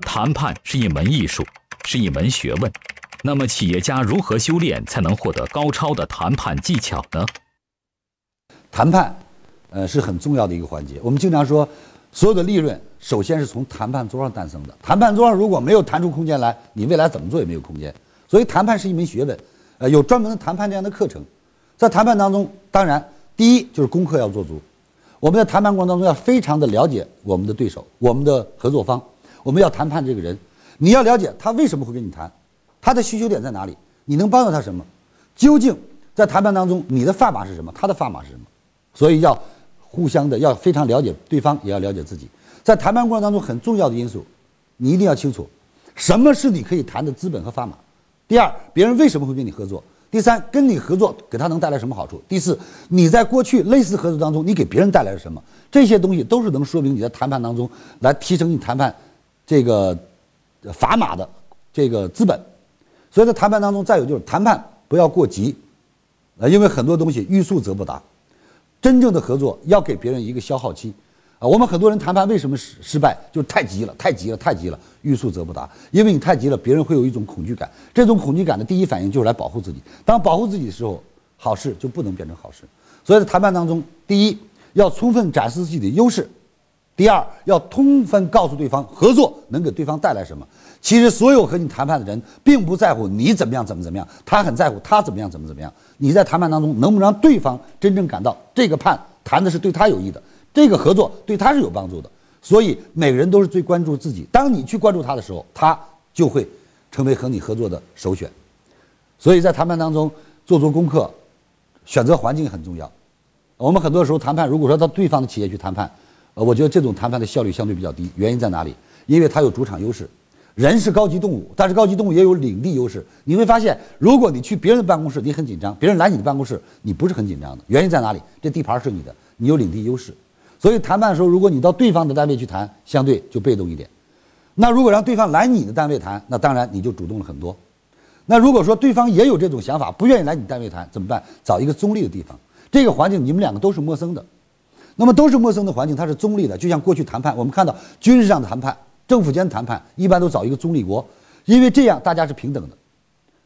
谈判是一门艺术，是一门学问。那么，企业家如何修炼才能获得高超的谈判技巧呢？谈判，呃，是很重要的一个环节。我们经常说，所有的利润首先是从谈判桌上诞生的。谈判桌上如果没有谈出空间来，你未来怎么做也没有空间。所以，谈判是一门学问，呃，有专门的谈判这样的课程。在谈判当中，当然，第一就是功课要做足。我们在谈判过程当中要非常的了解我们的对手、我们的合作方。我们要谈判这个人，你要了解他为什么会跟你谈。他的需求点在哪里？你能帮到他什么？究竟在谈判当中，你的砝码是什么？他的砝码是什么？所以要互相的要非常了解对方，也要了解自己。在谈判过程当中，很重要的因素，你一定要清楚，什么是你可以谈的资本和砝码。第二，别人为什么会跟你合作？第三，跟你合作给他能带来什么好处？第四，你在过去类似合作当中，你给别人带来了什么？这些东西都是能说明你在谈判当中来提升你谈判这个砝码的这个资本。所以在谈判当中，再有就是谈判不要过急，啊，因为很多东西欲速则不达。真正的合作要给别人一个消耗期，啊，我们很多人谈判为什么失失败，就太急了，太急了，太急了，欲速则不达。因为你太急了，别人会有一种恐惧感，这种恐惧感的第一反应就是来保护自己。当保护自己的时候，好事就不能变成好事。所以在谈判当中，第一要充分展示自己的优势。第二，要充分告诉对方合作能给对方带来什么。其实，所有和你谈判的人，并不在乎你怎么样，怎么怎么样，他很在乎他怎么样，怎么怎么样。你在谈判当中，能不能让对方真正感到这个判谈的是对他有益的，这个合作对他是有帮助的？所以，每个人都是最关注自己。当你去关注他的时候，他就会成为和你合作的首选。所以在谈判当中做足功课，选择环境很重要。我们很多时候谈判，如果说到对方的企业去谈判。呃，我觉得这种谈判的效率相对比较低，原因在哪里？因为它有主场优势，人是高级动物，但是高级动物也有领地优势。你会发现，如果你去别人的办公室，你很紧张；别人来你的办公室，你不是很紧张的。原因在哪里？这地盘是你的，你有领地优势。所以谈判的时候，如果你到对方的单位去谈，相对就被动一点。那如果让对方来你的单位谈，那当然你就主动了很多。那如果说对方也有这种想法，不愿意来你单位谈，怎么办？找一个中立的地方，这个环境你们两个都是陌生的。那么都是陌生的环境，它是中立的，就像过去谈判，我们看到军事上的谈判、政府间谈判，一般都找一个中立国，因为这样大家是平等的。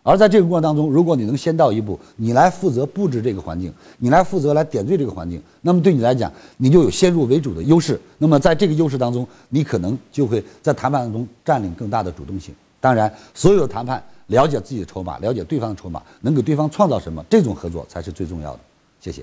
而在这个过程当中，如果你能先到一步，你来负责布置这个环境，你来负责来点缀这个环境，那么对你来讲，你就有先入为主的优势。那么在这个优势当中，你可能就会在谈判当中占领更大的主动性。当然，所有的谈判，了解自己的筹码，了解对方的筹码，能给对方创造什么，这种合作才是最重要的。谢谢。